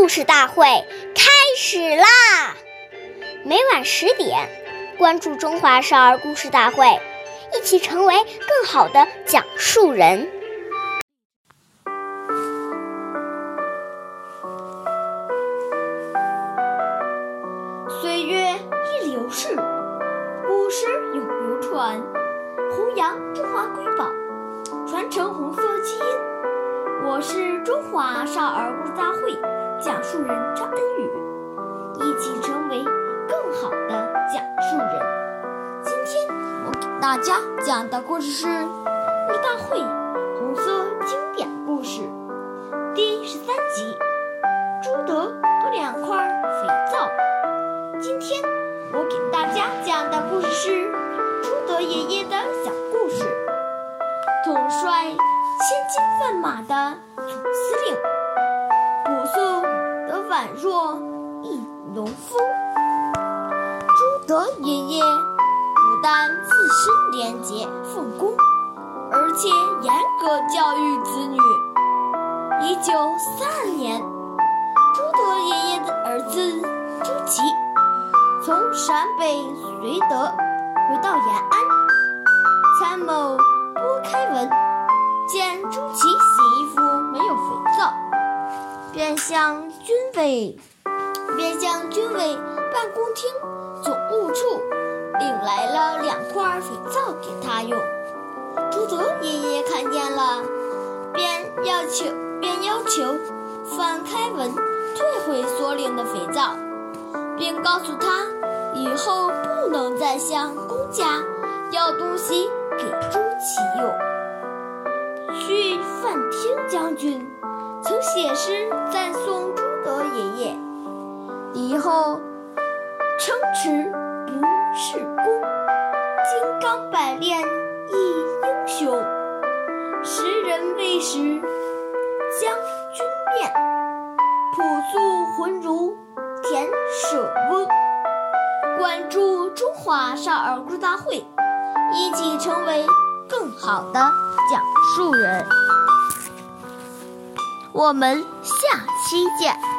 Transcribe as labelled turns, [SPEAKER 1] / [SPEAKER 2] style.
[SPEAKER 1] 故事大会开始啦！每晚十点，关注《中华少儿故事大会》，一起成为更好的讲述人。
[SPEAKER 2] 岁月易流逝，古诗永流传，弘扬中华瑰我是中华少儿故事大会讲述人张恩宇，一起成为更好的讲述人。今天我给大家讲的故事是《故事大会》红色千军万马的总司令，朴素的宛若一农夫。朱德爷爷不但自身廉洁奉公，而且严格教育子女。一九三二年，朱德爷爷的儿子朱祁。从陕北绥德回到延安，参谋郭开文见朱祁洗衣服没有肥皂，便向军委便向军委办公厅总务处领来了两块肥皂给他用。朱德爷爷看见了，便要求便要求翻开文退回所领的肥皂。并告诉他，以后不能再向公家要东西给朱祁用。将军曾写诗赞颂朱德爷爷：“以后称职不是功，金刚百炼一英雄。识人未识将军面，朴素浑如。”田舍翁，关注中华少儿故事大会，一起成为更好的讲述人。我们下期见。